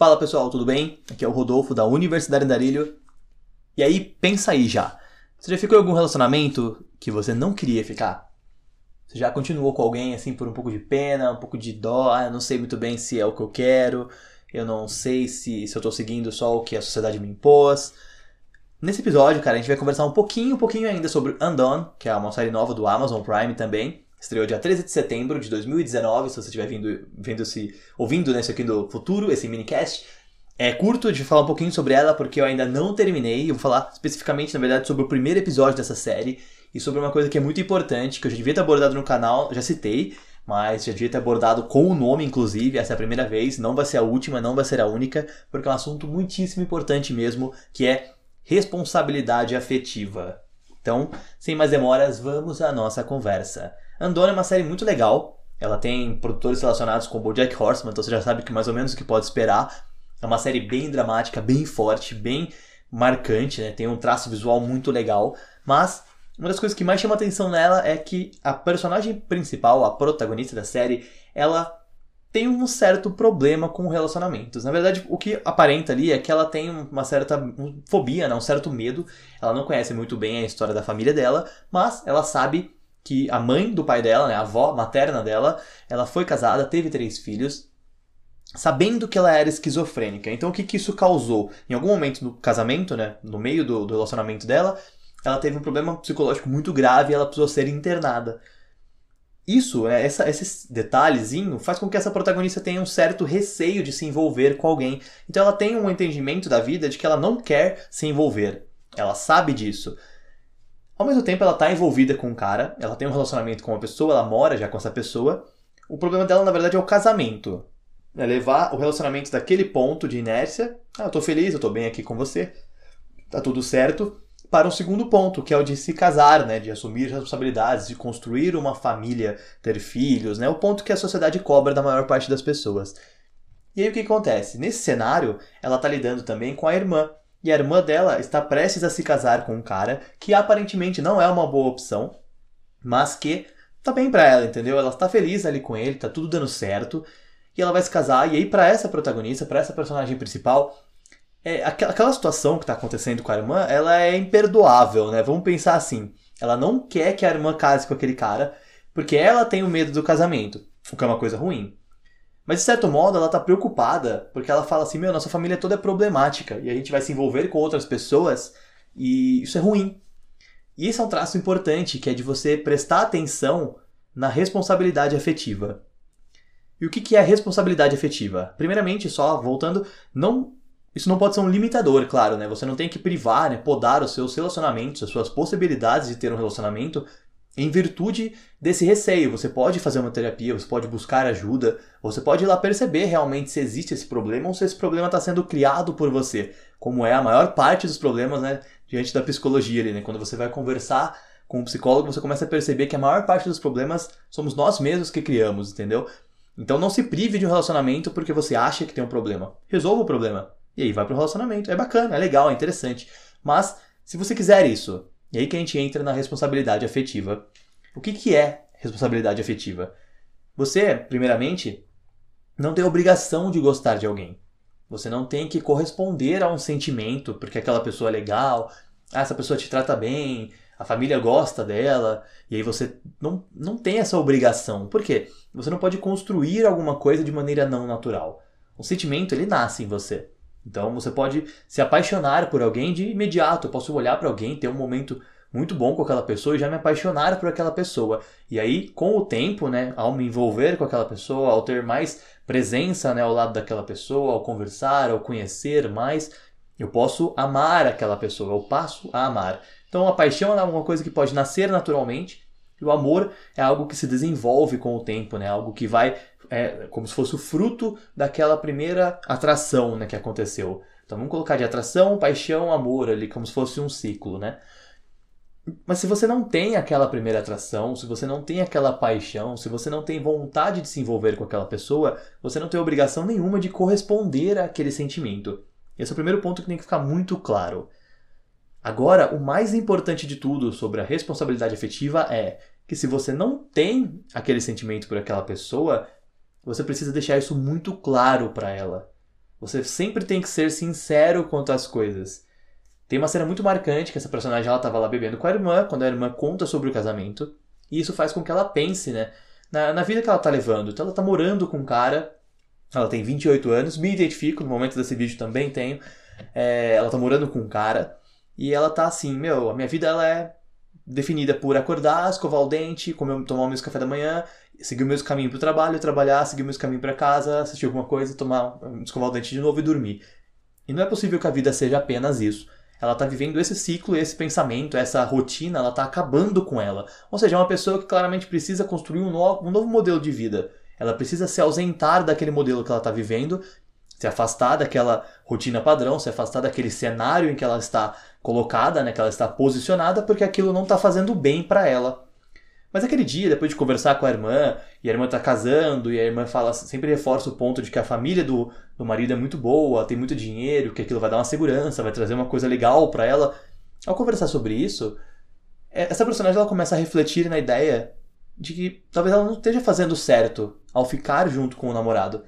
Fala pessoal, tudo bem? Aqui é o Rodolfo da Universidade Andarilho. E aí, pensa aí já. Você já ficou em algum relacionamento que você não queria ficar? Você já continuou com alguém assim por um pouco de pena, um pouco de dó, ah, eu não sei muito bem se é o que eu quero, eu não sei se, se eu tô seguindo só o que a sociedade me impôs. Nesse episódio, cara, a gente vai conversar um pouquinho, um pouquinho ainda sobre Undone, que é uma série nova do Amazon Prime também. Estreou dia 13 de setembro de 2019, se você estiver vindo, vendo se, ouvindo nesse aqui do futuro, esse minicast. É curto de falar um pouquinho sobre ela, porque eu ainda não terminei. Eu vou falar especificamente, na verdade, sobre o primeiro episódio dessa série e sobre uma coisa que é muito importante, que eu já devia ter abordado no canal, já citei, mas já devia ter abordado com o nome, inclusive. Essa é a primeira vez, não vai ser a última, não vai ser a única, porque é um assunto muitíssimo importante mesmo, que é responsabilidade afetiva. Então, sem mais demoras, vamos à nossa conversa. Andona é uma série muito legal. Ela tem produtores relacionados com o BoJack Horseman, então você já sabe que mais ou menos o que pode esperar. É uma série bem dramática, bem forte, bem marcante, né? Tem um traço visual muito legal, mas uma das coisas que mais chama atenção nela é que a personagem principal, a protagonista da série, ela tem um certo problema com relacionamentos. Na verdade, o que aparenta ali é que ela tem uma certa fobia, né? um certo medo. Ela não conhece muito bem a história da família dela, mas ela sabe que a mãe do pai dela, né, a avó materna dela, ela foi casada, teve três filhos, sabendo que ela era esquizofrênica. Então o que, que isso causou? Em algum momento no casamento, né, no meio do, do relacionamento dela, ela teve um problema psicológico muito grave e ela precisou ser internada. Isso, né, essa, esse detalhezinho faz com que essa protagonista tenha um certo receio de se envolver com alguém. Então ela tem um entendimento da vida de que ela não quer se envolver. Ela sabe disso. Ao mesmo tempo, ela está envolvida com um cara, ela tem um relacionamento com uma pessoa, ela mora já com essa pessoa. O problema dela, na verdade, é o casamento. É levar o relacionamento daquele ponto de inércia, ah, eu tô feliz, eu tô bem aqui com você, tá tudo certo, para um segundo ponto, que é o de se casar, né, de assumir responsabilidades, de construir uma família, ter filhos, né, o ponto que a sociedade cobra da maior parte das pessoas. E aí o que acontece? Nesse cenário, ela está lidando também com a irmã, e a irmã dela está prestes a se casar com um cara que aparentemente não é uma boa opção, mas que tá bem para ela, entendeu? Ela está feliz ali com ele, tá tudo dando certo, e ela vai se casar. E aí para essa protagonista, para essa personagem principal, é, aquela situação que está acontecendo com a irmã, ela é imperdoável, né? Vamos pensar assim. Ela não quer que a irmã case com aquele cara, porque ela tem o medo do casamento, o que é uma coisa ruim. Mas de certo modo ela tá preocupada, porque ela fala assim: meu, nossa família toda é problemática e a gente vai se envolver com outras pessoas e isso é ruim. E esse é um traço importante, que é de você prestar atenção na responsabilidade afetiva. E o que é a responsabilidade afetiva? Primeiramente, só voltando, não isso não pode ser um limitador, claro, né? Você não tem que privar, né, podar os seus relacionamentos, as suas possibilidades de ter um relacionamento em virtude desse receio. Você pode fazer uma terapia, você pode buscar ajuda, você pode ir lá perceber realmente se existe esse problema ou se esse problema está sendo criado por você, como é a maior parte dos problemas, né, diante da psicologia ali, né? Quando você vai conversar com um psicólogo, você começa a perceber que a maior parte dos problemas somos nós mesmos que criamos, entendeu? Então não se prive de um relacionamento porque você acha que tem um problema. Resolva o problema. E aí vai pro relacionamento. É bacana, é legal, é interessante. Mas se você quiser isso, e aí que a gente entra na responsabilidade afetiva. O que, que é responsabilidade afetiva? Você, primeiramente, não tem obrigação de gostar de alguém. Você não tem que corresponder a um sentimento porque aquela pessoa é legal, ah, essa pessoa te trata bem, a família gosta dela, e aí você não, não tem essa obrigação. Por quê? Você não pode construir alguma coisa de maneira não natural. O sentimento, ele nasce em você. Então você pode se apaixonar por alguém de imediato. Eu posso olhar para alguém, ter um momento muito bom com aquela pessoa e já me apaixonar por aquela pessoa. E aí, com o tempo, né, ao me envolver com aquela pessoa, ao ter mais presença né, ao lado daquela pessoa, ao conversar, ao conhecer mais, eu posso amar aquela pessoa, eu passo a amar. Então a paixão é alguma coisa que pode nascer naturalmente, e o amor é algo que se desenvolve com o tempo, né? Algo que vai é como se fosse o fruto daquela primeira atração né, que aconteceu. Então vamos colocar de atração, paixão, amor ali, como se fosse um ciclo, né? Mas se você não tem aquela primeira atração, se você não tem aquela paixão, se você não tem vontade de se envolver com aquela pessoa, você não tem obrigação nenhuma de corresponder àquele sentimento. Esse é o primeiro ponto que tem que ficar muito claro. Agora, o mais importante de tudo sobre a responsabilidade afetiva é que se você não tem aquele sentimento por aquela pessoa, você precisa deixar isso muito claro para ela. Você sempre tem que ser sincero quanto às coisas. Tem uma cena muito marcante que essa personagem ela tava lá bebendo com a irmã, quando a irmã conta sobre o casamento. E isso faz com que ela pense, né? Na, na vida que ela tá levando. Então ela tá morando com um cara. Ela tem 28 anos, me identifico, no momento desse vídeo também tenho. É, ela tá morando com um cara. E ela tá assim, meu, a minha vida ela é definida por acordar, escovar o dente, comer, tomar o meu café da manhã, seguir o mesmo caminho para o trabalho, trabalhar, seguir o mesmo caminho para casa, assistir alguma coisa, tomar, escovar o dente de novo e dormir. E não é possível que a vida seja apenas isso. Ela está vivendo esse ciclo, esse pensamento, essa rotina, ela está acabando com ela. Ou seja, é uma pessoa que claramente precisa construir um novo, um novo modelo de vida. Ela precisa se ausentar daquele modelo que ela está vivendo, se afastar daquela rotina padrão, se afastar daquele cenário em que ela está colocada, né, que ela está posicionada, porque aquilo não está fazendo bem para ela. Mas aquele dia, depois de conversar com a irmã, e a irmã está casando, e a irmã fala, sempre reforça o ponto de que a família do, do marido é muito boa, tem muito dinheiro, que aquilo vai dar uma segurança, vai trazer uma coisa legal para ela. Ao conversar sobre isso, é, essa personagem ela começa a refletir na ideia de que talvez ela não esteja fazendo certo ao ficar junto com o namorado.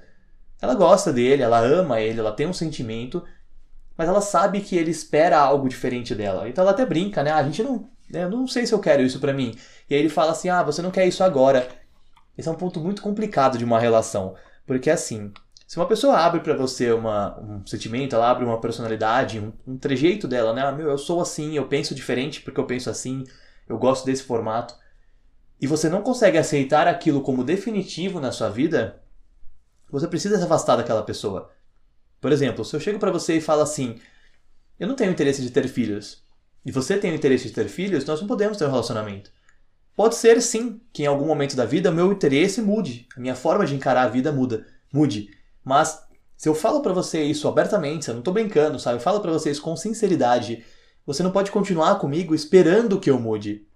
Ela gosta dele, ela ama ele, ela tem um sentimento, mas ela sabe que ele espera algo diferente dela. Então ela até brinca, né? Ah, a gente não. Eu não sei se eu quero isso para mim. E aí ele fala assim: ah, você não quer isso agora. Esse é um ponto muito complicado de uma relação. Porque assim, se uma pessoa abre para você uma, um sentimento, ela abre uma personalidade, um, um trejeito dela, né? Ah, meu, eu sou assim, eu penso diferente porque eu penso assim, eu gosto desse formato. E você não consegue aceitar aquilo como definitivo na sua vida, você precisa se afastar daquela pessoa. Por exemplo, se eu chego para você e falo assim: Eu não tenho interesse de ter filhos, e você tem o interesse de ter filhos, nós não podemos ter um relacionamento. Pode ser sim que em algum momento da vida o meu interesse mude, a minha forma de encarar a vida muda, mude. Mas se eu falo para você isso abertamente, eu não tô brincando, sabe? Eu falo para vocês com sinceridade, você não pode continuar comigo esperando que eu mude.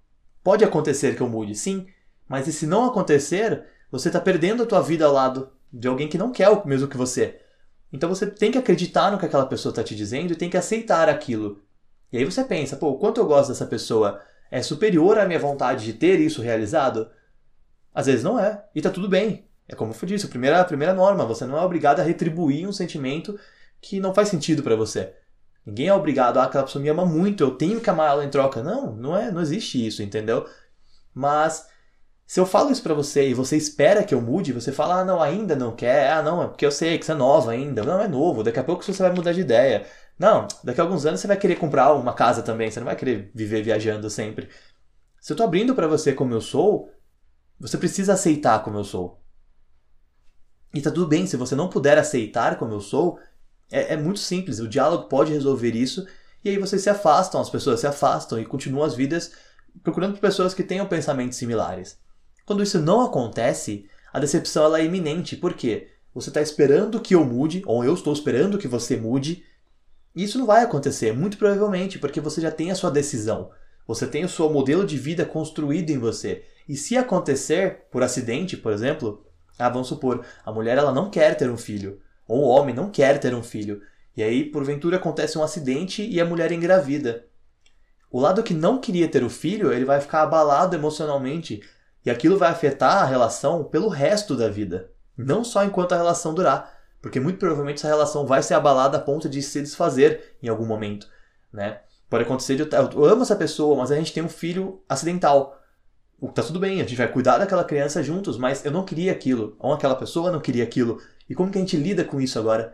Pode acontecer que eu mude, sim, mas e se não acontecer, você está perdendo a tua vida ao lado de alguém que não quer o mesmo que você. Então você tem que acreditar no que aquela pessoa está te dizendo e tem que aceitar aquilo. E aí você pensa, pô, o quanto eu gosto dessa pessoa é superior à minha vontade de ter isso realizado? Às vezes não é, e tá tudo bem. É como eu disse, a primeira, a primeira norma, você não é obrigado a retribuir um sentimento que não faz sentido para você. Ninguém é obrigado, ah, aquela pessoa me ama muito, eu tenho que amar ela em troca. Não, não é, não existe isso, entendeu? Mas se eu falo isso para você e você espera que eu mude, você fala, ah, não, ainda não quer, ah, não, é porque eu sei que você é nova ainda. Não, é novo, daqui a pouco você vai mudar de ideia. Não, daqui a alguns anos você vai querer comprar uma casa também, você não vai querer viver viajando sempre. Se eu tô abrindo para você como eu sou, você precisa aceitar como eu sou. E tá tudo bem, se você não puder aceitar como eu sou, é, é muito simples, o diálogo pode resolver isso, e aí vocês se afastam, as pessoas se afastam e continuam as vidas procurando pessoas que tenham pensamentos similares. Quando isso não acontece, a decepção ela é iminente. Por quê? Você está esperando que eu mude, ou eu estou esperando que você mude. E isso não vai acontecer, muito provavelmente, porque você já tem a sua decisão. Você tem o seu modelo de vida construído em você. E se acontecer por acidente, por exemplo, ah, vamos supor, a mulher ela não quer ter um filho, ou o homem não quer ter um filho, e aí porventura acontece um acidente e a mulher engravida. O lado que não queria ter o filho, ele vai ficar abalado emocionalmente, e aquilo vai afetar a relação pelo resto da vida, não só enquanto a relação durar, porque muito provavelmente essa relação vai ser abalada a ponto de se desfazer em algum momento, né? Pode acontecer de eu, amo essa pessoa, mas a gente tem um filho acidental. Tá tudo bem, a gente vai cuidar daquela criança juntos, mas eu não queria aquilo, ou aquela pessoa não queria aquilo. E como que a gente lida com isso agora?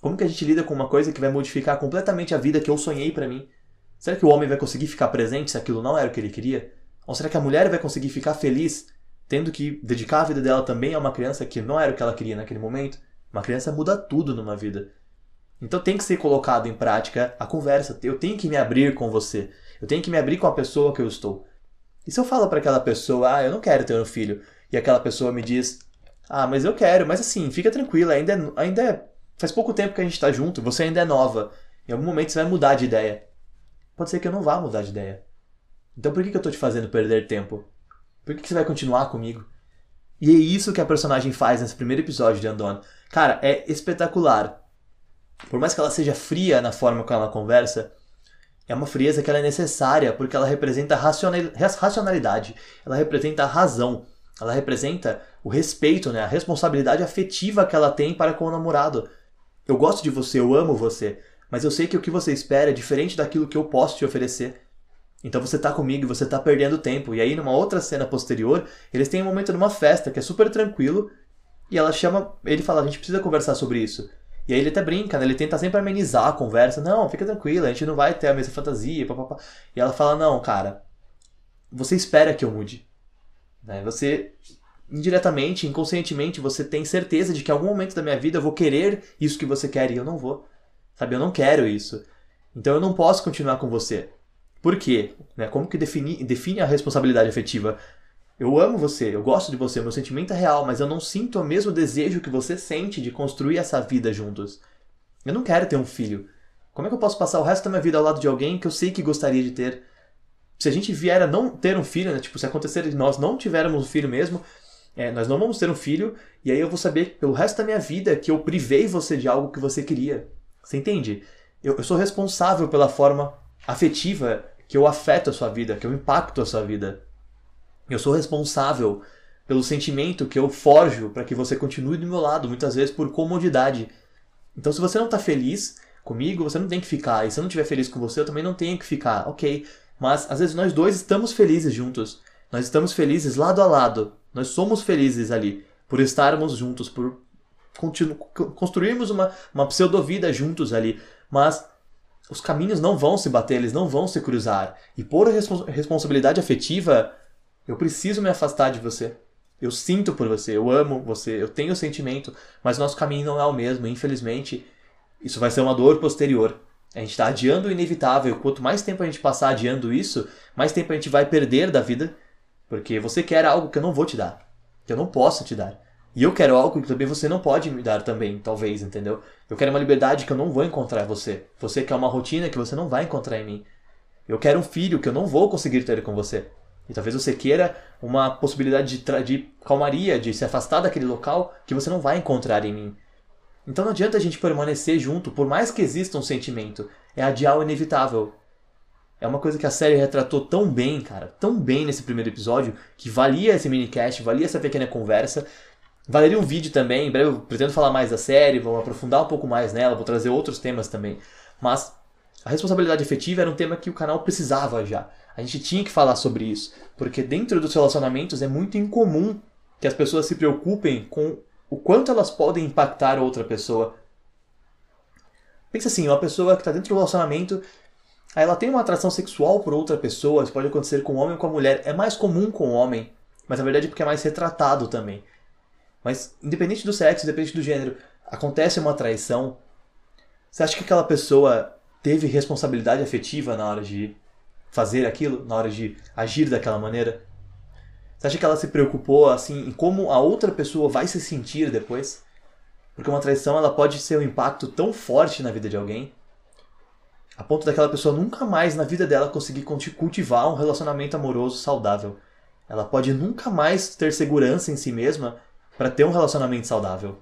Como que a gente lida com uma coisa que vai modificar completamente a vida que eu sonhei para mim? Será que o homem vai conseguir ficar presente se aquilo não era o que ele queria? Ou será que a mulher vai conseguir ficar feliz tendo que dedicar a vida dela também a uma criança que não era o que ela queria naquele momento? Uma criança muda tudo numa vida. Então tem que ser colocado em prática a conversa. Eu tenho que me abrir com você. Eu tenho que me abrir com a pessoa que eu estou. E se eu falo para aquela pessoa, ah, eu não quero ter um filho, e aquela pessoa me diz, ah, mas eu quero, mas assim, fica tranquila, ainda é, ainda é, faz pouco tempo que a gente está junto, você ainda é nova. Em algum momento você vai mudar de ideia. Pode ser que eu não vá mudar de ideia. Então por que, que eu tô te fazendo perder tempo? Por que, que você vai continuar comigo? E é isso que a personagem faz nesse primeiro episódio de Andon. Cara, é espetacular. Por mais que ela seja fria na forma como ela conversa, é uma frieza que ela é necessária porque ela representa racionalidade, ela representa a razão, ela representa o respeito, né, a responsabilidade afetiva que ela tem para com o namorado. Eu gosto de você, eu amo você, mas eu sei que o que você espera é diferente daquilo que eu posso te oferecer. Então você tá comigo e você tá perdendo tempo. E aí, numa outra cena posterior, eles têm um momento numa festa que é super tranquilo. E ela chama. Ele fala: a gente precisa conversar sobre isso. E aí ele até brinca, né? Ele tenta sempre amenizar a conversa. Não, fica tranquila, a gente não vai ter a mesma fantasia. E ela fala: não, cara, você espera que eu mude. Né? Você, indiretamente, inconscientemente, você tem certeza de que em algum momento da minha vida eu vou querer isso que você quer e eu não vou. Sabe, eu não quero isso. Então eu não posso continuar com você. Por quê? Né? Como que define, define a responsabilidade afetiva? Eu amo você, eu gosto de você, meu sentimento é real, mas eu não sinto o mesmo desejo que você sente de construir essa vida juntos. Eu não quero ter um filho. Como é que eu posso passar o resto da minha vida ao lado de alguém que eu sei que gostaria de ter? Se a gente vier a não ter um filho, né? Tipo, se acontecer de nós não tivermos um filho mesmo, é, nós não vamos ter um filho, e aí eu vou saber pelo resto da minha vida que eu privei você de algo que você queria. Você entende? Eu, eu sou responsável pela forma afetiva que eu afeto a sua vida, que eu impacto a sua vida. Eu sou responsável pelo sentimento que eu forjo para que você continue do meu lado, muitas vezes por comodidade. Então, se você não está feliz comigo, você não tem que ficar. E se eu não estiver feliz com você, eu também não tenho que ficar. Ok. Mas às vezes nós dois estamos felizes juntos. Nós estamos felizes lado a lado. Nós somos felizes ali por estarmos juntos, por construirmos uma, uma pseudo-vida juntos ali. Mas os caminhos não vão se bater, eles não vão se cruzar. E por responsabilidade afetiva, eu preciso me afastar de você. Eu sinto por você, eu amo você, eu tenho sentimento, mas nosso caminho não é o mesmo. Infelizmente, isso vai ser uma dor posterior. A gente está adiando o inevitável. Quanto mais tempo a gente passar adiando isso, mais tempo a gente vai perder da vida. Porque você quer algo que eu não vou te dar. Que eu não posso te dar. E eu quero algo que também você não pode me dar também, talvez, entendeu? Eu quero uma liberdade que eu não vou encontrar em você. Você quer uma rotina que você não vai encontrar em mim. Eu quero um filho que eu não vou conseguir ter com você. E talvez você queira uma possibilidade de, de calmaria, de se afastar daquele local que você não vai encontrar em mim. Então não adianta a gente permanecer junto, por mais que exista um sentimento. É adiar o inevitável. É uma coisa que a série retratou tão bem, cara, tão bem nesse primeiro episódio, que valia esse minicast, valia essa pequena conversa. Valeria um vídeo também, em breve eu pretendo falar mais da série, vou aprofundar um pouco mais nela, vou trazer outros temas também. Mas a responsabilidade efetiva era um tema que o canal precisava já. A gente tinha que falar sobre isso, porque dentro dos relacionamentos é muito incomum que as pessoas se preocupem com o quanto elas podem impactar outra pessoa. Pensa assim, uma pessoa que está dentro do relacionamento, ela tem uma atração sexual por outra pessoa, isso pode acontecer com o homem ou com a mulher, é mais comum com o homem, mas na verdade é porque é mais retratado também. Mas independente do sexo, independente do gênero, acontece uma traição. Você acha que aquela pessoa teve responsabilidade afetiva na hora de fazer aquilo, na hora de agir daquela maneira? Você acha que ela se preocupou assim em como a outra pessoa vai se sentir depois? Porque uma traição ela pode ser um impacto tão forte na vida de alguém a ponto daquela pessoa nunca mais na vida dela conseguir cultivar um relacionamento amoroso saudável. Ela pode nunca mais ter segurança em si mesma para ter um relacionamento saudável.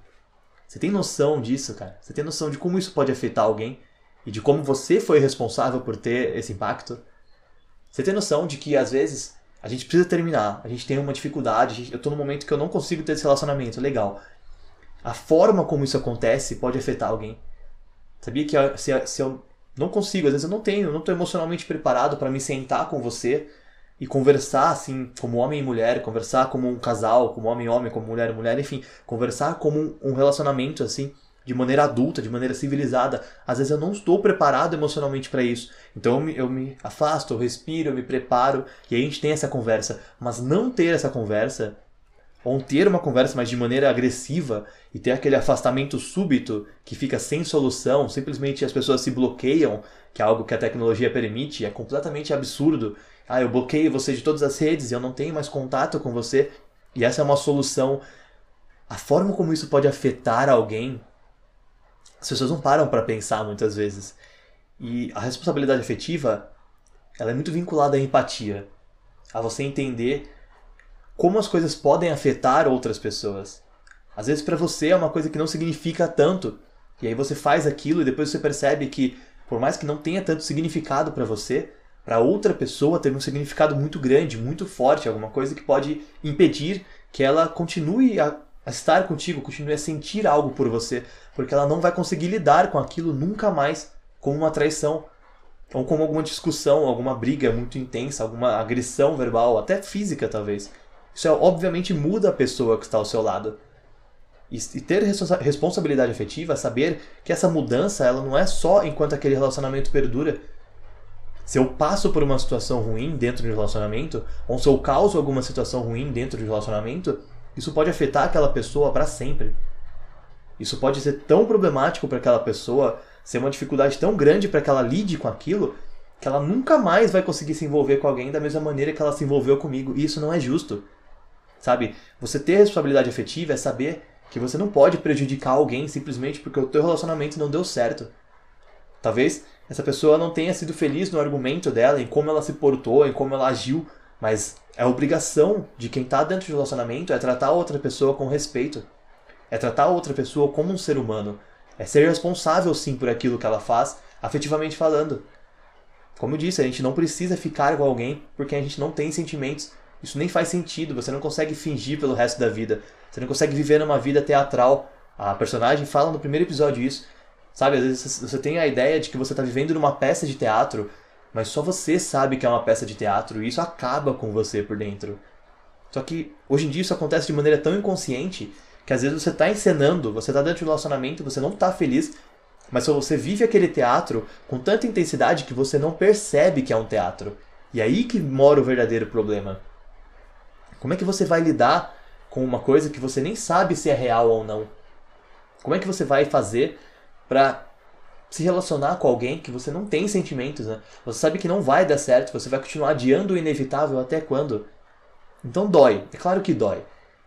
Você tem noção disso, cara? Você tem noção de como isso pode afetar alguém e de como você foi responsável por ter esse impacto? Você tem noção de que às vezes a gente precisa terminar, a gente tem uma dificuldade, eu estou num momento que eu não consigo ter esse relacionamento, legal. A forma como isso acontece pode afetar alguém. Sabia que se, se eu não consigo, às vezes eu não tenho, eu não estou emocionalmente preparado para me sentar com você e conversar assim, como homem e mulher, conversar como um casal, como homem e homem, como mulher e mulher, enfim, conversar como um relacionamento assim, de maneira adulta, de maneira civilizada. Às vezes eu não estou preparado emocionalmente para isso. Então eu me, eu me afasto, eu respiro, eu me preparo e a gente tem essa conversa. Mas não ter essa conversa, ou ter uma conversa, mas de maneira agressiva e ter aquele afastamento súbito que fica sem solução, simplesmente as pessoas se bloqueiam, que é algo que a tecnologia permite, é completamente absurdo ah, eu bloqueio você de todas as redes e eu não tenho mais contato com você. E essa é uma solução. A forma como isso pode afetar alguém, as pessoas não param para pensar muitas vezes. E a responsabilidade afetiva, ela é muito vinculada à empatia, a você entender como as coisas podem afetar outras pessoas. Às vezes para você é uma coisa que não significa tanto, e aí você faz aquilo e depois você percebe que por mais que não tenha tanto significado para você, para outra pessoa ter um significado muito grande, muito forte, alguma coisa que pode impedir que ela continue a a estar contigo, continue a sentir algo por você, porque ela não vai conseguir lidar com aquilo nunca mais como uma traição, ou como alguma discussão, alguma briga muito intensa, alguma agressão verbal, até física talvez. Isso é, obviamente muda a pessoa que está ao seu lado. E, e ter responsabilidade afetiva, saber que essa mudança ela não é só enquanto aquele relacionamento perdura. Se eu passo por uma situação ruim dentro de um relacionamento, ou se eu causo alguma situação ruim dentro de um relacionamento, isso pode afetar aquela pessoa para sempre. Isso pode ser tão problemático para aquela pessoa, ser uma dificuldade tão grande para que ela lide com aquilo, que ela nunca mais vai conseguir se envolver com alguém da mesma maneira que ela se envolveu comigo. E isso não é justo. Sabe? Você ter responsabilidade afetiva é saber que você não pode prejudicar alguém simplesmente porque o teu relacionamento não deu certo. Talvez essa pessoa não tenha sido feliz no argumento dela, em como ela se portou, em como ela agiu, mas é obrigação de quem está dentro do relacionamento é tratar a outra pessoa com respeito. É tratar a outra pessoa como um ser humano. É ser responsável sim por aquilo que ela faz, afetivamente falando. Como eu disse, a gente não precisa ficar com alguém porque a gente não tem sentimentos. Isso nem faz sentido, você não consegue fingir pelo resto da vida. Você não consegue viver numa vida teatral. A personagem fala no primeiro episódio isso. Sabe, às vezes você tem a ideia de que você está vivendo numa peça de teatro, mas só você sabe que é uma peça de teatro e isso acaba com você por dentro. Só que hoje em dia isso acontece de maneira tão inconsciente que às vezes você está encenando, você está dentro de um relacionamento, você não está feliz, mas só você vive aquele teatro com tanta intensidade que você não percebe que é um teatro. E é aí que mora o verdadeiro problema. Como é que você vai lidar com uma coisa que você nem sabe se é real ou não? Como é que você vai fazer para se relacionar com alguém que você não tem sentimentos, né? Você sabe que não vai dar certo, você vai continuar adiando o inevitável até quando? Então dói, é claro que dói.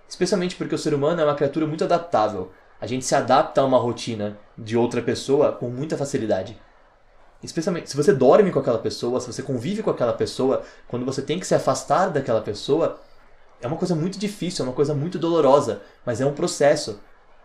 Especialmente porque o ser humano é uma criatura muito adaptável. A gente se adapta a uma rotina de outra pessoa com muita facilidade. Especialmente se você dorme com aquela pessoa, se você convive com aquela pessoa, quando você tem que se afastar daquela pessoa, é uma coisa muito difícil, é uma coisa muito dolorosa, mas é um processo.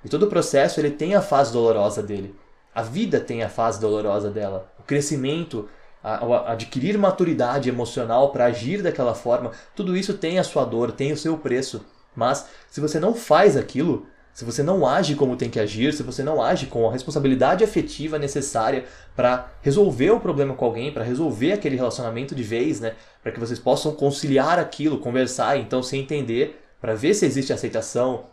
E todo processo ele tem a fase dolorosa dele. A vida tem a fase dolorosa dela. O crescimento, a, a adquirir maturidade emocional para agir daquela forma, tudo isso tem a sua dor, tem o seu preço. Mas se você não faz aquilo, se você não age como tem que agir, se você não age com a responsabilidade afetiva necessária para resolver o problema com alguém, para resolver aquele relacionamento de vez, né, para que vocês possam conciliar aquilo, conversar, então se entender, para ver se existe aceitação,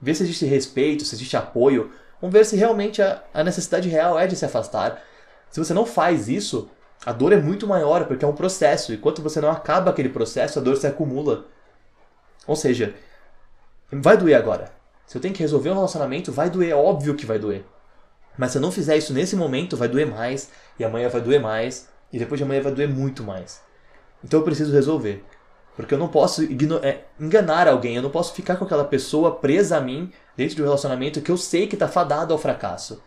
ver se existe respeito, se existe apoio, vamos ver se realmente a, a necessidade real é de se afastar. Se você não faz isso, a dor é muito maior, porque é um processo. E enquanto você não acaba aquele processo, a dor se acumula. Ou seja, vai doer agora. Se eu tenho que resolver um relacionamento, vai doer, é óbvio que vai doer. Mas se eu não fizer isso nesse momento, vai doer mais, e amanhã vai doer mais, e depois de amanhã vai doer muito mais. Então eu preciso resolver. Porque eu não posso é, enganar alguém, eu não posso ficar com aquela pessoa presa a mim dentro de um relacionamento que eu sei que está fadado ao fracasso.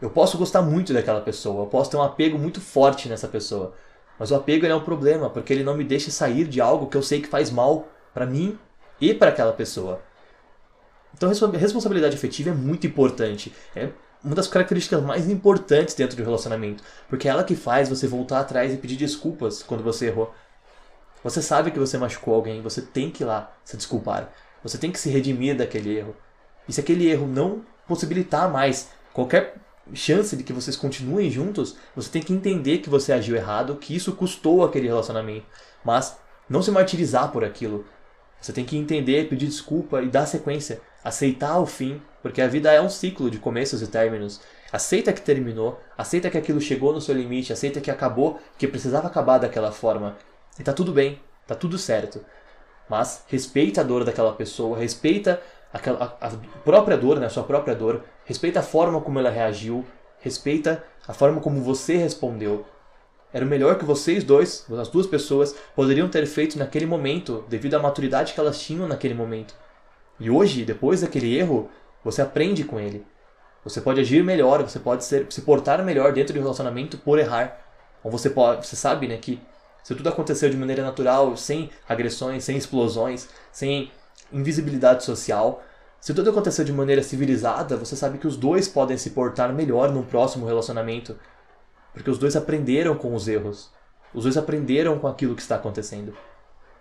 Eu posso gostar muito daquela pessoa, eu posso ter um apego muito forte nessa pessoa. Mas o apego é um problema, porque ele não me deixa sair de algo que eu sei que faz mal para mim e para aquela pessoa. Então, responsabilidade afetiva é muito importante. É uma das características mais importantes dentro de um relacionamento, porque é ela que faz você voltar atrás e pedir desculpas quando você errou. Você sabe que você machucou alguém, você tem que ir lá se desculpar. Você tem que se redimir daquele erro. E se aquele erro não possibilitar mais qualquer chance de que vocês continuem juntos, você tem que entender que você agiu errado, que isso custou aquele relacionamento. Mas não se martirizar por aquilo. Você tem que entender, pedir desculpa e dar sequência. Aceitar o fim, porque a vida é um ciclo de começos e términos. Aceita que terminou, aceita que aquilo chegou no seu limite, aceita que acabou, que precisava acabar daquela forma. E tá tudo bem, tá tudo certo. Mas respeita a dor daquela pessoa, respeita aquela, a, a própria dor, né, a sua própria dor, respeita a forma como ela reagiu, respeita a forma como você respondeu. Era o melhor que vocês dois, as duas pessoas, poderiam ter feito naquele momento, devido à maturidade que elas tinham naquele momento. E hoje, depois daquele erro, você aprende com ele. Você pode agir melhor, você pode ser, se portar melhor dentro de um relacionamento por errar. Ou você pode, você sabe, né, que se tudo aconteceu de maneira natural, sem agressões, sem explosões, sem invisibilidade social, se tudo aconteceu de maneira civilizada, você sabe que os dois podem se portar melhor num próximo relacionamento, porque os dois aprenderam com os erros. Os dois aprenderam com aquilo que está acontecendo.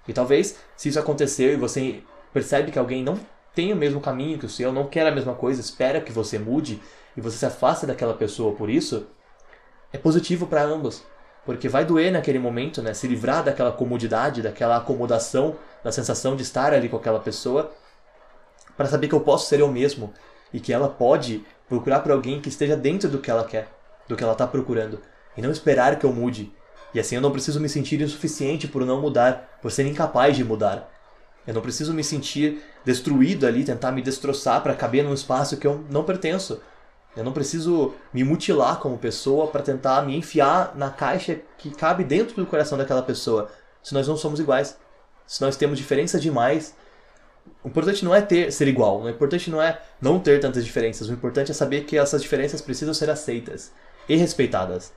E talvez, se isso acontecer e você percebe que alguém não tem o mesmo caminho que o seu, não quer a mesma coisa, espera que você mude e você se afaste daquela pessoa por isso, é positivo para ambos. Porque vai doer naquele momento, né? Se livrar daquela comodidade, daquela acomodação, da sensação de estar ali com aquela pessoa, para saber que eu posso ser eu mesmo e que ela pode procurar por alguém que esteja dentro do que ela quer, do que ela está procurando, e não esperar que eu mude. E assim eu não preciso me sentir insuficiente por não mudar, por ser incapaz de mudar. Eu não preciso me sentir destruído ali, tentar me destroçar para caber num espaço que eu não pertenço. Eu não preciso me mutilar como pessoa para tentar me enfiar na caixa que cabe dentro do coração daquela pessoa, se nós não somos iguais. Se nós temos diferença demais, o importante não é ter ser igual, o importante não é não ter tantas diferenças, o importante é saber que essas diferenças precisam ser aceitas e respeitadas.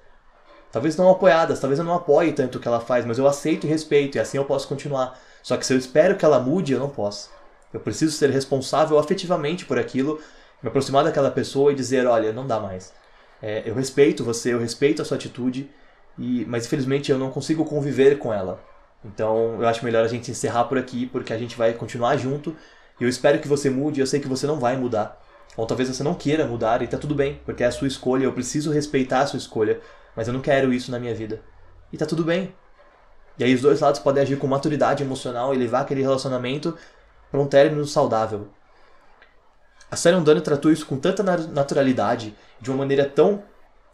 Talvez não apoiadas, talvez eu não apoie tanto o que ela faz, mas eu aceito e respeito e assim eu posso continuar. Só que se eu espero que ela mude, eu não posso. Eu preciso ser responsável afetivamente por aquilo me aproximar daquela pessoa e dizer, olha, não dá mais. É, eu respeito você, eu respeito a sua atitude, e, mas infelizmente eu não consigo conviver com ela. Então eu acho melhor a gente encerrar por aqui, porque a gente vai continuar junto. E eu espero que você mude, eu sei que você não vai mudar. Ou talvez você não queira mudar, e tá tudo bem, porque é a sua escolha, eu preciso respeitar a sua escolha, mas eu não quero isso na minha vida. E tá tudo bem. E aí os dois lados podem agir com maturidade emocional e levar aquele relacionamento para um término saudável. A série Undone tratou isso com tanta naturalidade, de uma maneira tão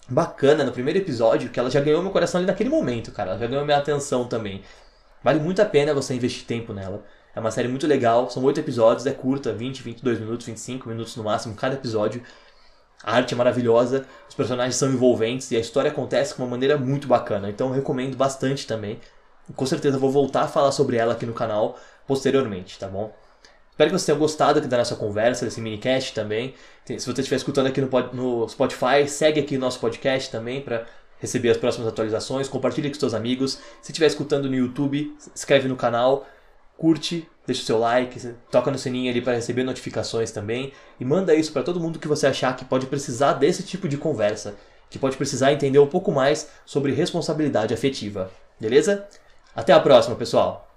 bacana no primeiro episódio, que ela já ganhou meu coração ali naquele momento, cara. Ela já ganhou minha atenção também. Vale muito a pena você investir tempo nela. É uma série muito legal, são oito episódios, é curta, 20, 22 minutos, 25 minutos no máximo cada episódio. A arte é maravilhosa, os personagens são envolventes e a história acontece de uma maneira muito bacana. Então eu recomendo bastante também. Com certeza vou voltar a falar sobre ela aqui no canal posteriormente, tá bom? Espero que você tenha gostado aqui da nossa conversa, desse minicast também. Se você estiver escutando aqui no, no Spotify, segue aqui o nosso podcast também para receber as próximas atualizações. Compartilhe com seus amigos. Se estiver escutando no YouTube, inscreve no canal, curte, deixa o seu like, toca no sininho ali para receber notificações também. E manda isso para todo mundo que você achar que pode precisar desse tipo de conversa, que pode precisar entender um pouco mais sobre responsabilidade afetiva. Beleza? Até a próxima, pessoal!